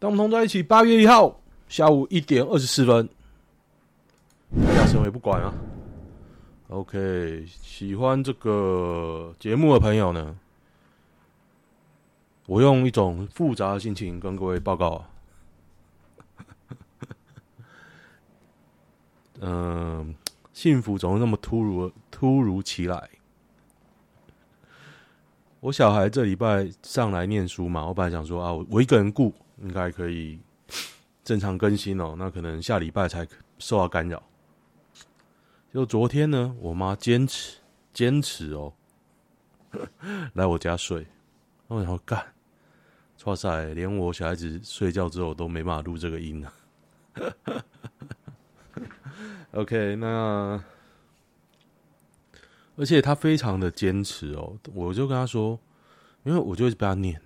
当我们同在一起，八月一号下午一点二十四分，大家谁也不管啊。OK，喜欢这个节目的朋友呢，我用一种复杂的心情跟各位报告啊。嗯、幸福总是那么突如突如其来。我小孩这礼拜上来念书嘛，我本来想说啊，我我一个人顾。应该可以正常更新哦，那可能下礼拜才受到干扰。就昨天呢，我妈坚持坚持哦，来我家睡。我想说干，哇塞，连我小孩子睡觉之后都没办法录这个音呢。OK，那而且他非常的坚持哦，我就跟他说，因为我就一直被他念。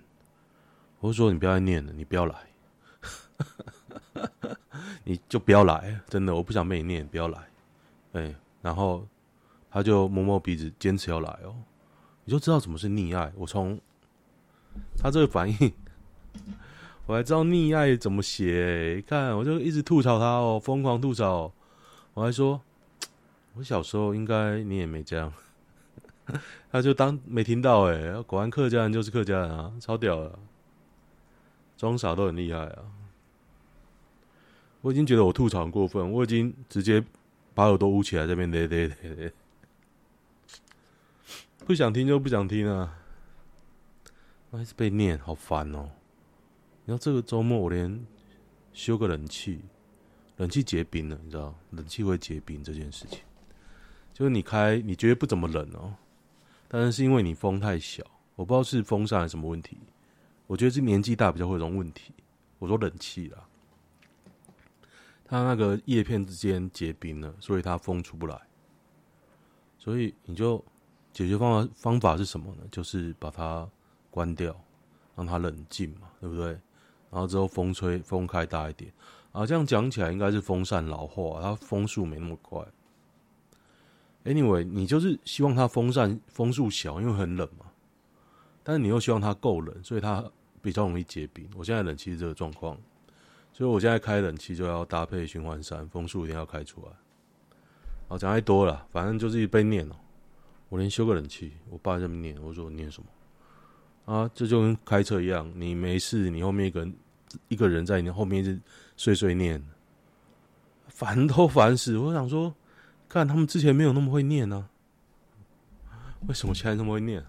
我说：“你不要念了，你不要来，你就不要来，真的，我不想被你念，不要来。”哎，然后他就摸摸鼻子，坚持要来哦。你就知道什么是溺爱。我从他这个反应，我还知道溺爱怎么写。看，我就一直吐槽他哦，疯狂吐槽。我还说，我小时候应该你也没这样。他就当没听到，哎，果然客家人就是客家人啊，超屌的。装傻都很厉害啊！我已经觉得我吐槽很过分，我已经直接把耳朵捂起来，这边咧咧咧咧，不想听就不想听啊！还是被念，好烦哦！你知道这个周末我连修个冷气，冷气结冰了，你知道？冷气会结冰这件事情，就是你开你觉得不怎么冷哦，但是是因为你风太小，我不知道是风扇还是什么问题。我觉得是年纪大比较会有这种问题。我说冷气啦，它那个叶片之间结冰了，所以它风出不来。所以你就解决方法方法是什么呢？就是把它关掉，让它冷静嘛，对不对？然后之后风吹风开大一点啊，这样讲起来应该是风扇老化，它风速没那么快。Anyway，你就是希望它风扇风速小，因为很冷嘛。但是你又希望它够冷，所以它比较容易结冰。我现在冷气这个状况，所以我现在开冷气就要搭配循环扇，风速一定要开出来。好，讲太多了，反正就是一被念哦。我连修个冷气，我爸这么念，我说我念什么？啊，这就跟开车一样，你没事，你后面一个一个人在你后面一直碎碎念，烦都烦死。我想说，看他们之前没有那么会念呢、啊，为什么现在那么会念？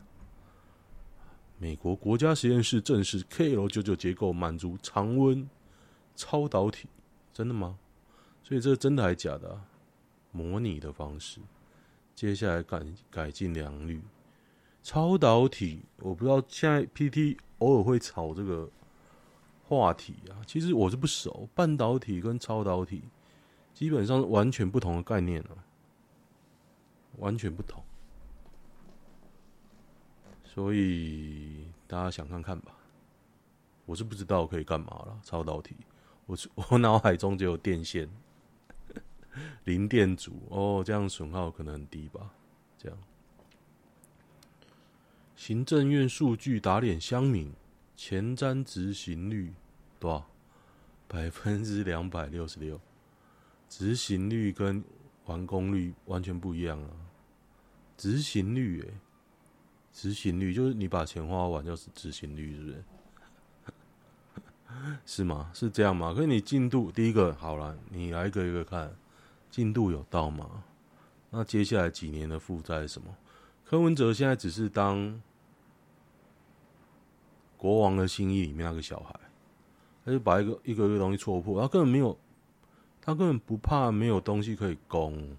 美国国家实验室证实 KL 九九结构满足常温超导体，真的吗？所以这真的还是假的？模拟的方式，接下来改改进良率，超导体，我不知道现在 PT 偶尔会炒这个话题啊。其实我是不熟，半导体跟超导体基本上完全不同的概念啊，完全不同。所以大家想看看吧，我是不知道可以干嘛了。超导体，我 我脑海中只有电线，零电阻哦，这样损耗可能很低吧？这样，行政院数据打脸乡民，前瞻执行率多少？百分之两百六十六，执行率跟完工率完全不一样啊！执行率诶、执行率就是你把钱花完就是执行率，是不是？是吗？是这样吗？可是你进度第一个好了，你来一个一个看，进度有到吗？那接下来几年的负债是什么？柯文哲现在只是当国王的心意里面那个小孩，他就把一个一个一个东西戳破，他根本没有，他根本不怕没有东西可以攻，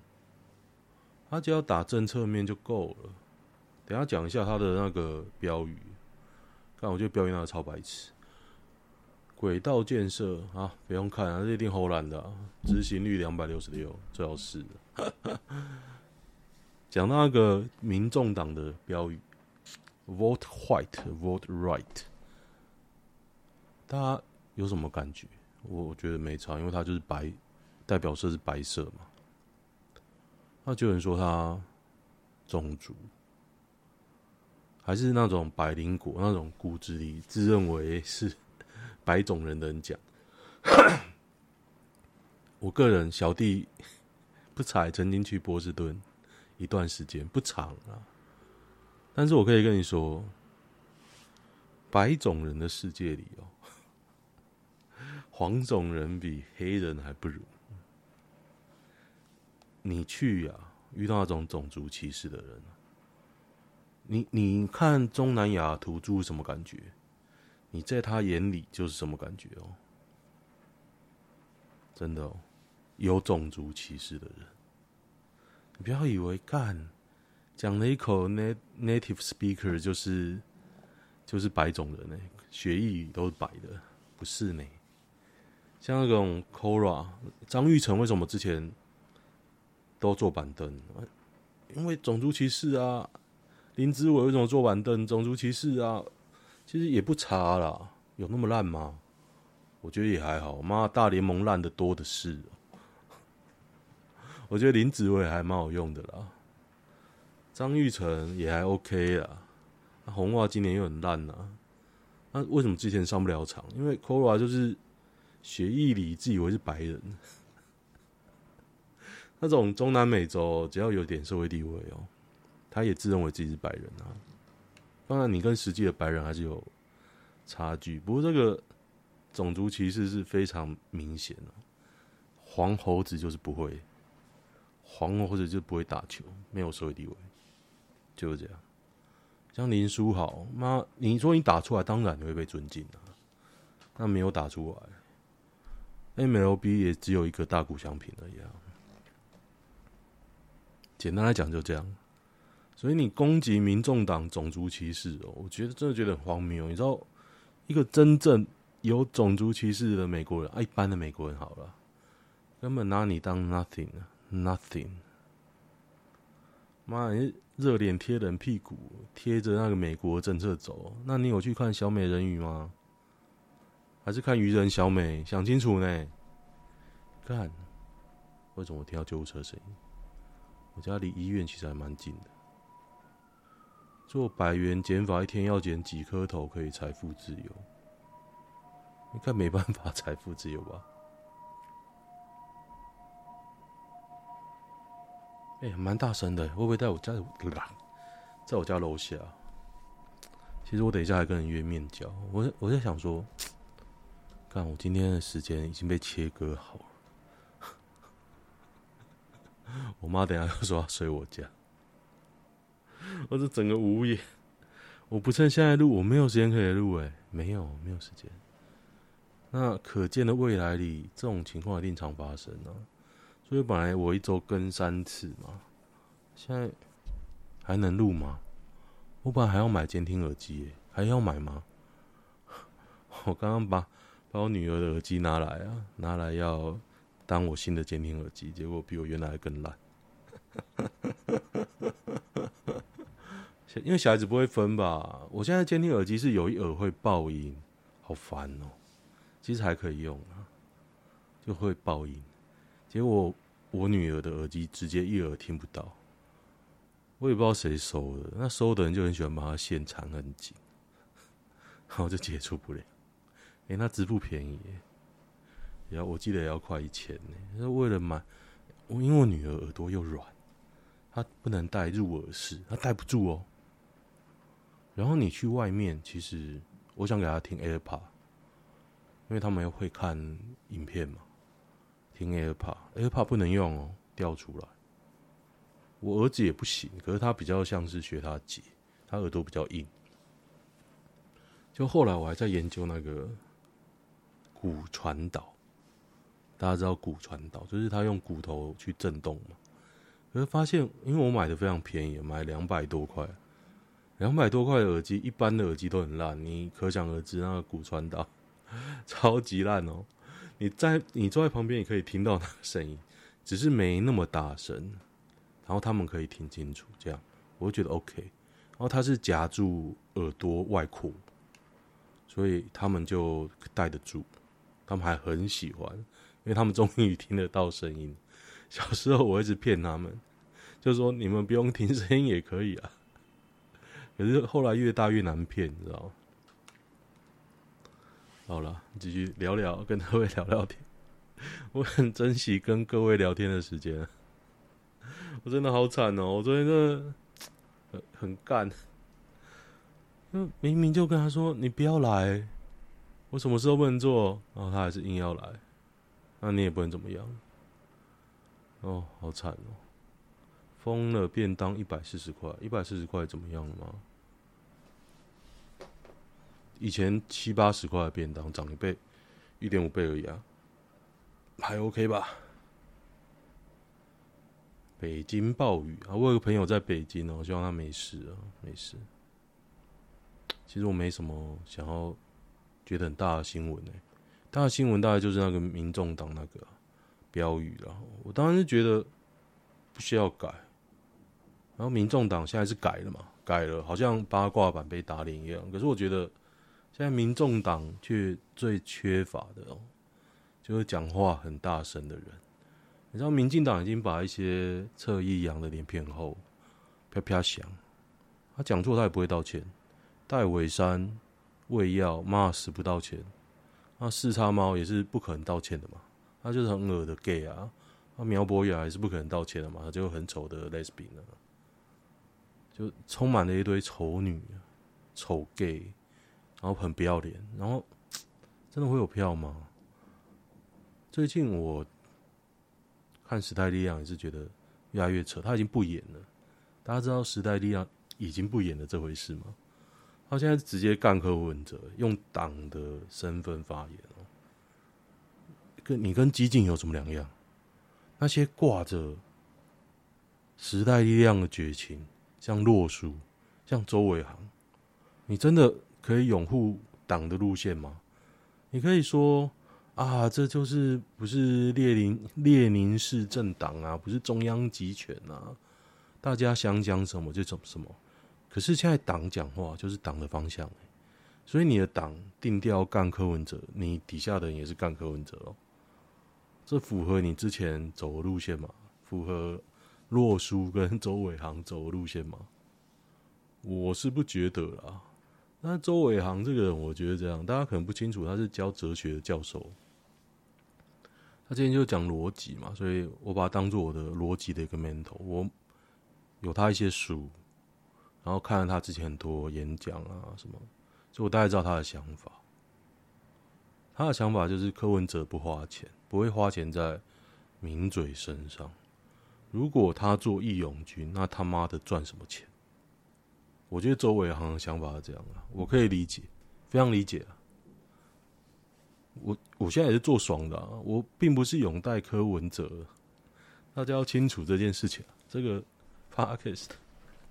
他只要打政策面就够了。等下讲一下他的那个标语，看我觉得标语那个超白痴。轨道建设啊，不用看啊，这一定唬烂的，执行率两百六十六，最好是。讲到那个民众党的标语，Vote White, Vote Right，大家有什么感觉？我觉得没差，因为它就是白，代表色是白色嘛。那就有人说他种族。还是那种百灵果那种骨子里自认为是白种人的人讲。我个人小弟不才曾经去波士顿一段时间，不长啊。但是我可以跟你说，白种人的世界里哦，黄种人比黑人还不如。你去呀、啊，遇到那种种族歧视的人，你你看中南亚土著什么感觉？你在他眼里就是什么感觉哦？真的哦。有种族歧视的人，你不要以为干讲了一口 native speaker 就是就是白种人呢，血液都是白的，不是呢。像那种 Kora 张玉成为什么之前都坐板凳？因为种族歧视啊。林子伟为什么坐板凳？种族歧视啊，其实也不差啦，有那么烂吗？我觉得也还好。妈，大联盟烂的多的是。我觉得林子伟还蛮好用的啦，张玉成也还 OK 啦，红袜今年又很烂呐，那为什么之前上不了场？因为 Cora 就是血液里自以为是白人，那种中南美洲只要有点社会地位哦，他也自认为自己是白人啊。当然，你跟实际的白人还是有差距，不过这个种族歧视是非常明显的，黄猴子就是不会。黄猴子就不会打球，没有社会地位，就是这样。像林书豪，妈，你说你打出来，当然你会被尊敬啊。那没有打出来，MLB 也只有一个大谷翔平而已啊。简单来讲就这样。所以你攻击民众党种族歧视哦，我觉得真的觉得很荒谬。你知道，一个真正有种族歧视的美国人，啊，一般的美国人好了，根本拿你当 nothing，nothing 妈，你热脸贴冷屁股，贴着那个美国政策走。那你有去看小美人鱼吗？还是看鱼人小美？想清楚呢。看，为什么我听到救护车声音？我家离医院其实还蛮近的。做百元减法，一天要减几颗头可以财富自由？应该没办法财富自由吧？哎、蛮大声的，会不会在我家？在我家楼下。其实我等一下还跟人约面交。我我在想说，看我今天的时间已经被切割好了。我妈等下又说要睡我家，我这整个无言。我不趁现在录，我没有时间可以录。哎，没有，没有时间。那可见的未来里，这种情况一定常发生呢、所以本来我一周更三次嘛，现在还能录吗？我本来还要买监听耳机，还要买吗？我刚刚把把我女儿的耳机拿来啊，拿来要当我新的监听耳机，结果比我原来更烂。因为小孩子不会分吧？我现在监听耳机是有一耳会爆音，好烦哦。其实还可以用啊，就会爆音。结果我女儿的耳机直接一耳听不到，我也不知道谁收的。那收的人就很喜欢把它线缠很紧，然后就解除不了。哎、欸，那支付便宜，也要我记得也要快一千呢。为了买，我因为我女儿耳朵又软，她不能戴入耳式，她戴不住哦。然后你去外面，其实我想给他听 AirPod，因为他们会看影片嘛。听 AirPod，AirPod 不能用哦，掉出来。我儿子也不行，可是他比较像是学他姐，他耳朵比较硬。就后来我还在研究那个骨传导，大家知道骨传导就是他用骨头去震动嘛。可是发现，因为我买的非常便宜，买两百多块，两百多块的耳机，一般的耳机都很烂，你可想而知那个骨传导 超级烂哦。你在你坐在旁边也可以听到那个声音，只是没那么大声，然后他们可以听清楚，这样我就觉得 OK。然后它是夹住耳朵外扩，所以他们就戴得住，他们还很喜欢，因为他们终于听得到声音。小时候我一直骗他们，就说你们不用听声音也可以啊，可是后来越大越难骗，你知道吗？好了，继续聊聊，跟各位聊聊天。我很珍惜跟各位聊天的时间。我真的好惨哦！我昨天真的很很干，明明就跟他说你不要来，我什么事都不能做，然后他还是硬要来，那你也不能怎么样。哦，好惨哦！疯了，便当一百四十块，一百四十块怎么样了吗？以前七八十块的便当涨一倍，一点五倍而已啊，还 OK 吧？北京暴雨啊！我有个朋友在北京哦，希望他没事啊，没事。其实我没什么想要觉得很大的新闻呢，大的新闻大概就是那个民众党那个标语了。我当然是觉得不需要改，然后民众党现在是改了嘛，改了，好像八卦版被打脸一样。可是我觉得。现在民众党却最缺乏的哦，就是讲话很大声的人。你知道，民进党已经把一些侧翼养的脸皮很厚，啪啪响。他讲错他也不会道歉。戴伟山喂药骂死不道歉，那四叉猫也是不可能道歉的嘛。他就是很恶的 gay 啊。那苗博雅也是不可能道歉的嘛，他就很丑的 lesbian 了，就充满了一堆丑女、丑 gay。然后很不要脸，然后真的会有票吗？最近我看时代力量也是觉得越来越扯，他已经不演了。大家知道时代力量已经不演了这回事吗？他现在直接干柯文哲，用党的身份发言哦。跟你跟激进有什么两样？那些挂着时代力量的绝情，像洛书，像周伟航，你真的？可以拥护党的路线吗？你可以说啊，这就是不是列宁列宁式政党啊，不是中央集权啊，大家想讲什么就讲什么。可是现在党讲话就是党的方向，所以你的党定调干柯文哲，你底下的人也是干柯文哲哦。这符合你之前走的路线吗？符合洛书跟周伟航走的路线吗？我是不觉得啦。那周伟航这个人，我觉得这样，大家可能不清楚，他是教哲学的教授。他之前就讲逻辑嘛，所以我把他当做我的逻辑的一个 mentor。我有他一些书，然后看了他之前很多演讲啊什么，所以我大概知道他的想法。他的想法就是柯文哲不花钱，不会花钱在名嘴身上。如果他做义勇军，那他妈的赚什么钱？我觉得周伟航的想法是这样啊，我可以理解，非常理解。我我现在也是做爽的啊，我并不是拥戴柯文哲，大家要清楚这件事情啊。这个 Podcast，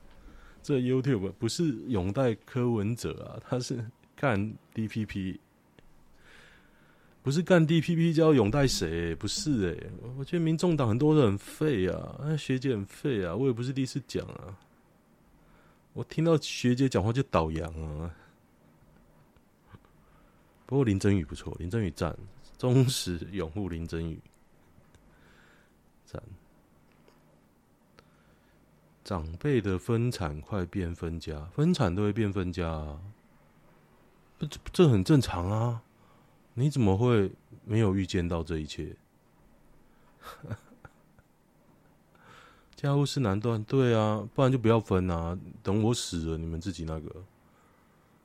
这 YouTube 不是拥戴柯文哲啊，他是干 DPP，不是干 DPP 就要拥戴谁？不是诶，我觉得民众党很多人很废啊，那学姐很废啊，我也不是第一次讲啊。我听到学姐讲话就倒洋啊！不过林珍羽不错，林珍羽赞，忠实拥护林珍羽，赞。长辈的分产快变分家，分产都会变分家啊，这这很正常啊！你怎么会没有预见到这一切？家务事难断，对啊，不然就不要分啊。等我死了，你们自己那个。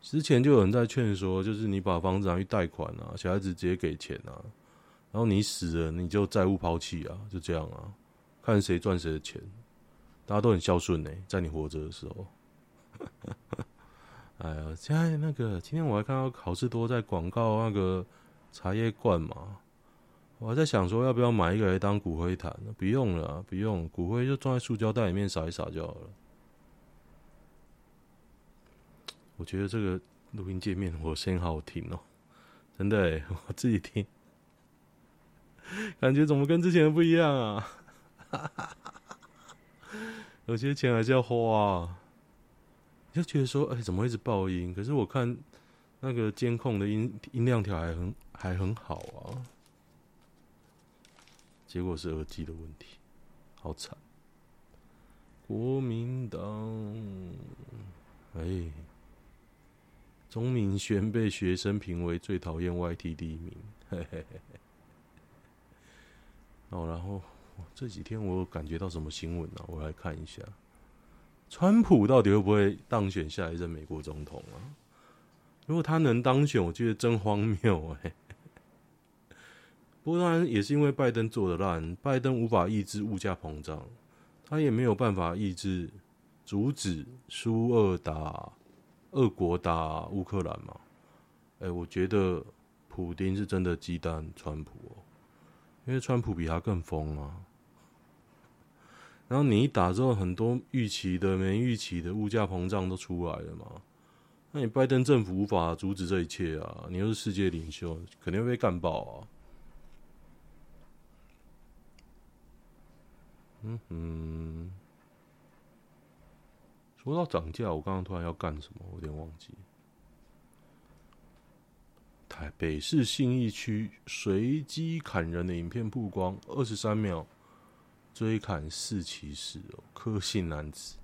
之前就有人在劝说，就是你把房子拿去贷款啊，小孩子直接给钱啊，然后你死了，你就债务抛弃啊，就这样啊，看谁赚谁的钱。大家都很孝顺呢，在你活着的时候。哎呀，现在那个，今天我还看到好事多在广告那个茶叶罐嘛。我还在想说，要不要买一个来当骨灰坛？不用了，不用，骨灰就装在塑胶袋里面撒一撒就好了。我觉得这个录音界面，我声音好好听哦，真的，我自己听，感觉怎么跟之前不一样啊？有些钱还是要花，你就觉得说，哎，怎么一直爆音？可是我看那个监控的音音量条还很还很好啊。结果是耳机的问题，好惨！国民党，哎，钟明轩被学生评为最讨厌 YT 第一名。嘿嘿嘿嘿。哦，然后这几天我感觉到什么新闻呢？我来看一下，川普到底会不会当选下一任美国总统啊？如果他能当选，我觉得真荒谬哎。不当然也是因为拜登做的烂，拜登无法抑制物价膨胀，他也没有办法抑制阻止苏俄打。俄国打乌克兰嘛？哎、我觉得普丁是真的鸡蛋川普哦，因为川普比他更疯啊。然后你一打之后，很多预期的、没预期的物价膨胀都出来了嘛。那你拜登政府无法阻止这一切啊！你又是世界领袖，肯定会被干爆啊。嗯嗯。说到涨价，我刚刚突然要干什么？我有点忘记。台北市信义区随机砍人的影片曝光，二十三秒追砍四骑士哦，柯姓男子，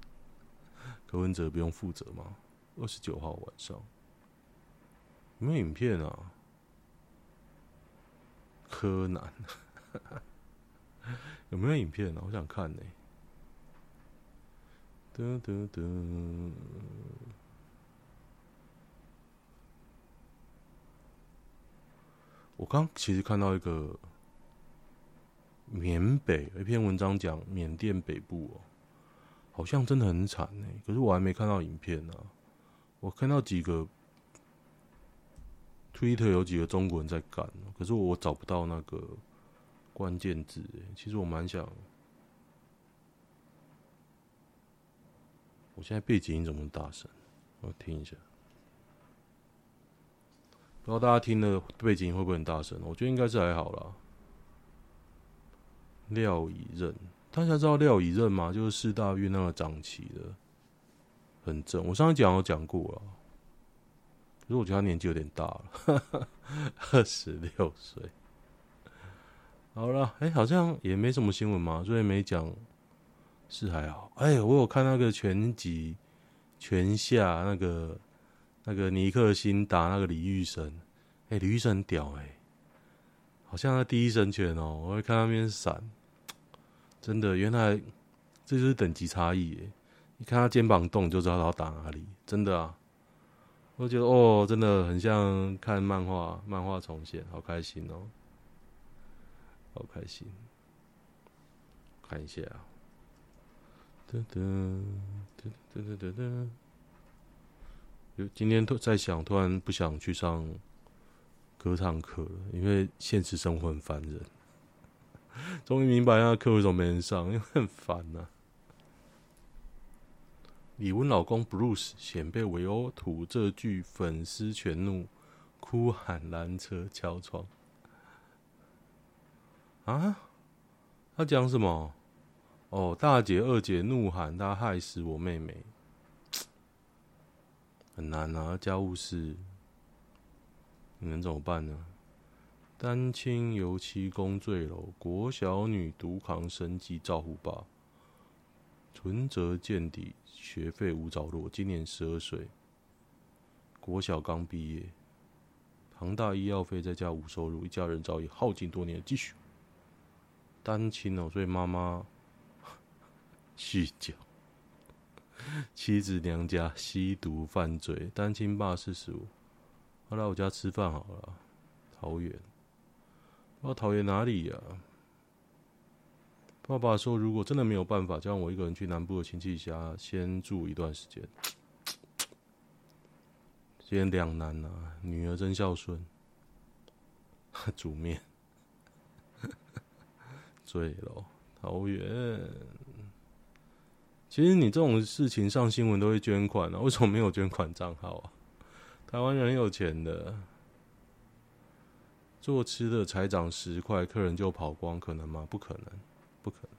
柯文哲不用负责吗？二十九号晚上有没有影片啊？柯南有没有影片啊？我想看呢、欸。哒哒哒！我刚其实看到一个缅北一篇文章，讲缅甸北部哦，好像真的很惨呢。可是我还没看到影片呢。我看到几个 Twitter 有几个中国人在干，可是我找不到那个关键字。其实我蛮想。我现在背景音怎么大声？我听一下，不知道大家听的背景音会不会很大声？我觉得应该是还好啦。廖以任，大家知道廖以任吗？就是四大运那个掌旗的，很正。我上次讲有讲过了，可是我觉得他年纪有点大了，二十六岁。好了，哎、好像也没什么新闻嘛，所以没讲。是还好，哎、我有看那个拳击拳下那个那个尼克星打那个李玉生，哎、李玉生很屌哎、好像他第一神拳哦、我会看那边闪，真的，原来这就是等级差异哎，你看他肩膀动就知道他打哪里，真的啊，我觉得哦，真的很像看漫画，漫画重现，好开心哦、好开心，看一下啊。噔噔噔噔噔噔噔！有今天突在想，突然不想去上歌唱课了，因为现实生活很烦人。终于明白那课为什么没人上，因为很烦呐、啊。李玟老公 Bruce 险被围殴，吐这句粉丝全怒，哭喊拦车敲窗。啊？他讲什么？哦，大姐、二姐怒喊他害死我妹妹，很难啊！家务事，你能怎么办呢？单亲油漆工坠楼，国小女独扛生计照顾爸，存折见底，学费无着落。今年十二岁，国小刚毕业，庞大医药费再加无收入，一家人早已耗尽多年的积蓄。单亲哦，所以妈妈。酗酒，妻子娘家吸毒犯罪，单亲爸四十五，他来我家吃饭好了。桃园，我桃园哪里呀、啊？爸爸说，如果真的没有办法，就让我一个人去南部的亲戚家先住一段时间。今天两难呐，女儿真孝顺，煮面，醉了，桃园。其实你这种事情上新闻都会捐款啊，为什么没有捐款账号啊？台湾人有钱的，做吃的才涨十块，客人就跑光，可能吗？不可能，不可能，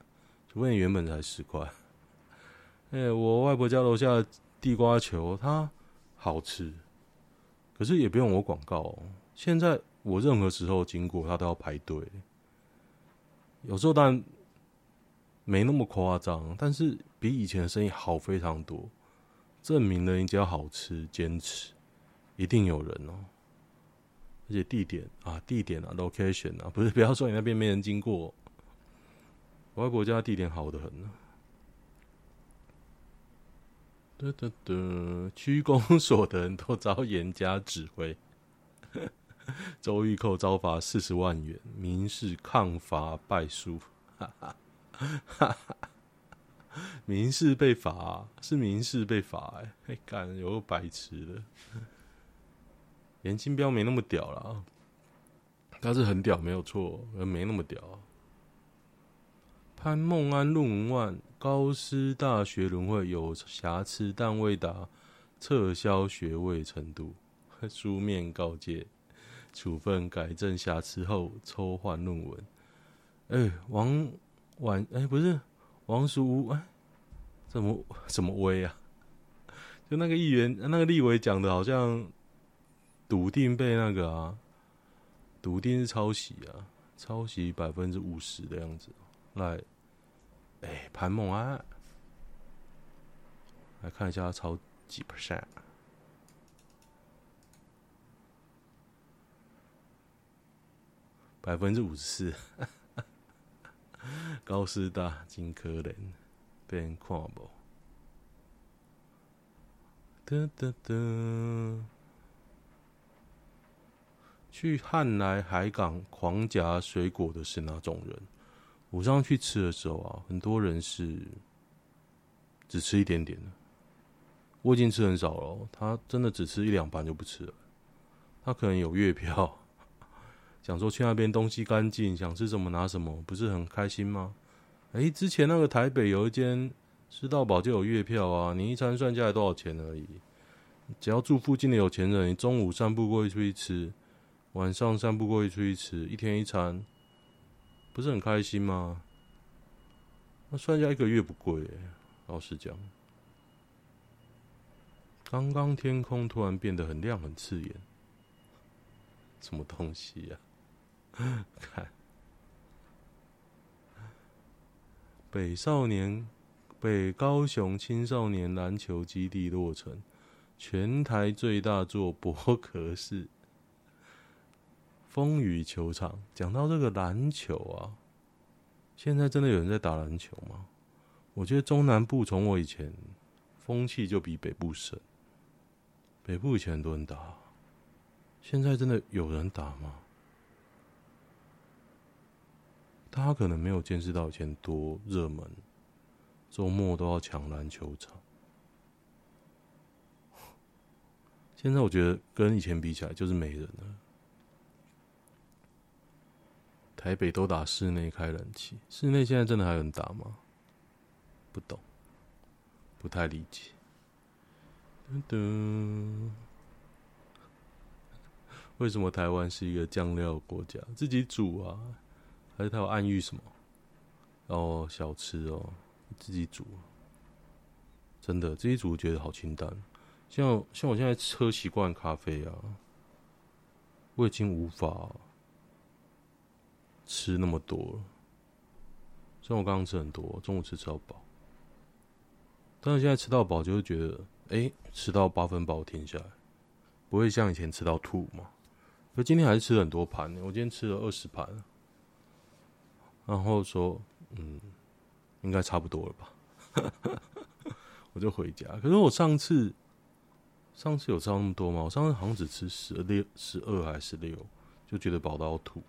除非你原本才十块。哎、我外婆家楼下的地瓜球，它好吃，可是也不用我广告哦。现在我任何时候经过，它都要排队。有时候当然。没那么夸张，但是比以前的生意好非常多，证明了你只要好吃、坚持，一定有人哦。而且地点啊，地点啊，location 啊，不是不要说你那边没人经过，外国家地点好得很呢。得得得，区公所的人都遭严加指挥。周玉蔻遭罚四十万元，民事抗罚败诉。哈哈哈哈民事被罚、是民事被罚哎、欸，哎干有白痴的。严金彪没那么屌啦，他是很屌没有错，而没那么屌。潘孟安论文万，高师大学轮会有瑕疵，但未达撤销学位程度，书面告诫，处分改正瑕疵后抽换论文。哎、王婉哎、不是王淑屋哎，怎么怎么威啊？就那个议员那个立委讲的，好像笃定被那个啊，笃定是抄袭啊，抄袭百分之五十的样子。来，哎、欸，潘孟安，来看一下他抄几 percent，百分之五十四。高师大真可怜，被人看无。哒哒哒，去汉来海港狂夹水果的是哪种人？我上去吃的时候啊，很多人是只吃一点点的。我已经吃很少了，他真的只吃一两盘就不吃了。他可能有月票，想说去那边东西干净，想吃什么拿什么，不是很开心吗？哎、之前那个台北有一间吃到饱就有月票啊，你一餐算下来多少钱而已？只要住附近的有钱人，你中午散步过去出去吃，晚上散步过去出去吃，一天一餐。不是很开心吗？那算下一个月不贵，老实讲。刚刚天空突然变得很亮很刺眼，什么东西呀、啊？看，北少年北高雄青少年篮球基地落成，全台最大座薄壳式。风雨球场，讲到这个篮球啊，现在真的有人在打篮球吗？我觉得中南部从我以前风气就比北部省，北部以前很多人打，现在真的有人打吗？大家可能没有见识到以前多热门，周末都要抢篮球场。现在我觉得跟以前比起来，就是没人了。台北都打室内开冷气，室内现在真的还有人打吗？不懂，不太理解。噔噔，为什么台湾是一个酱料国家？自己煮啊，还是他有暗喻什么？哦，小吃哦，自己煮，真的自己煮觉得好清淡。像像我现在喝习惯咖啡啊，我已经无法。吃那么多了，虽然我刚刚吃很多，中午吃吃到饱，但是现在吃到饱就会觉得，哎、吃到八分饱停下来，不会像以前吃到吐嘛。可今天还是吃了很多盘，我今天吃了二十盘，然后说，嗯，应该差不多了吧，我就回家。可是我上次，上次有吃到那么多吗？我上次好像只吃十六、十二还是十六，就觉得饱到要吐。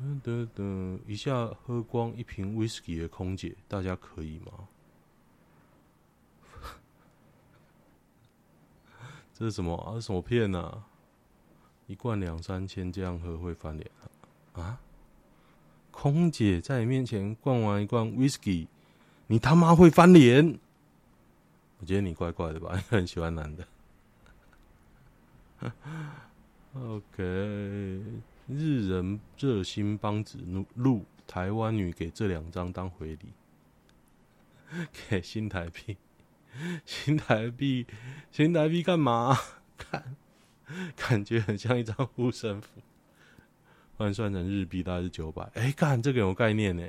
噔噔噔！一下喝光一瓶威士忌的空姐，大家可以吗？这是什么啊？什么片啊？一罐两三千，这样喝会翻脸啊？空姐在你面前灌完一罐威士忌，你他妈会翻脸？我觉得你怪怪的吧？很喜欢男的。OK。日人热心帮子录台湾女给这两张当回礼，给新台币，新台币，新台币干嘛？看，感觉很像一张护身符，换算成日币大概是九百。哎，干这个有概念呢，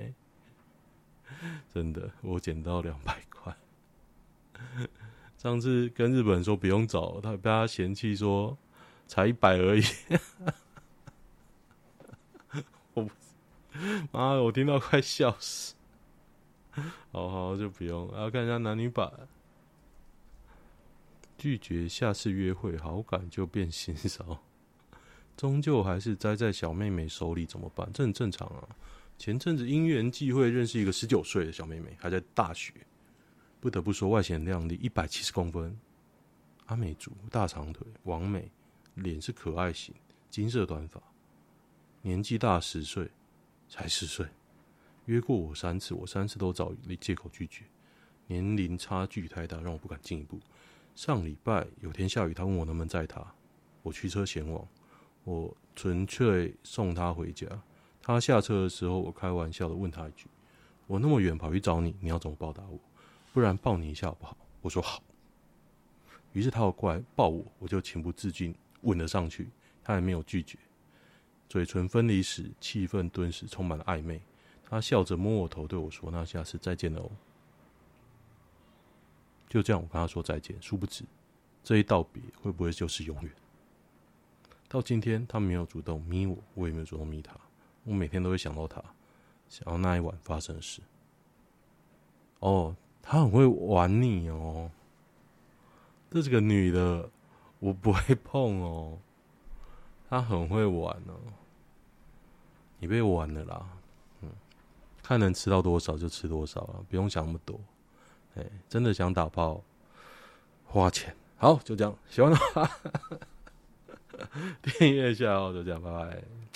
真的，我捡到两百块。上次跟日本人说不用找，他被他嫌弃说才一百而已。我妈，我听到快笑死。好好就不用，要看一下男女版。拒绝下次约会，好感就变心少，终究还是栽在小妹妹手里，怎么办？这很正常啊。前阵子因缘际会认识一个十九岁的小妹妹，还在大学。不得不说，外显靓丽，一百七十公分，阿美族，大长腿，完美，脸是可爱型，金色短发，年纪大十岁，才十岁。约过我三次，我三次都找借口拒绝，年龄差距太大，让我不敢进一步。上礼拜有天下雨，他问我能不能载他，我驱车前往，我纯粹送他回家。他下车的时候，我开玩笑的问他一句：“我那么远跑去找你，你要怎么报答我？不然抱你一下好不好？”我说好。于是他要过来抱我，我就情不自禁吻了上去。他也没有拒绝。嘴唇分离时，气氛顿时充满了暧昧。他笑着摸我头，对我说：“那下次再见了哦。”就这样，我跟他说再见。殊不知，这一道别会不会就是永远？到今天，他没有主动咪我，我也没有主动咪他。我每天都会想到他，想到那一晚发生的事。哦，他很会玩你哦。这是个女的，我不会碰哦。他很会玩哦。你被玩了啦，嗯，看能吃到多少就吃多少了，不用想那么多。哎，真的想打炮，花钱。好，就这样，喜欢的话订阅一下哦，就这样，拜拜。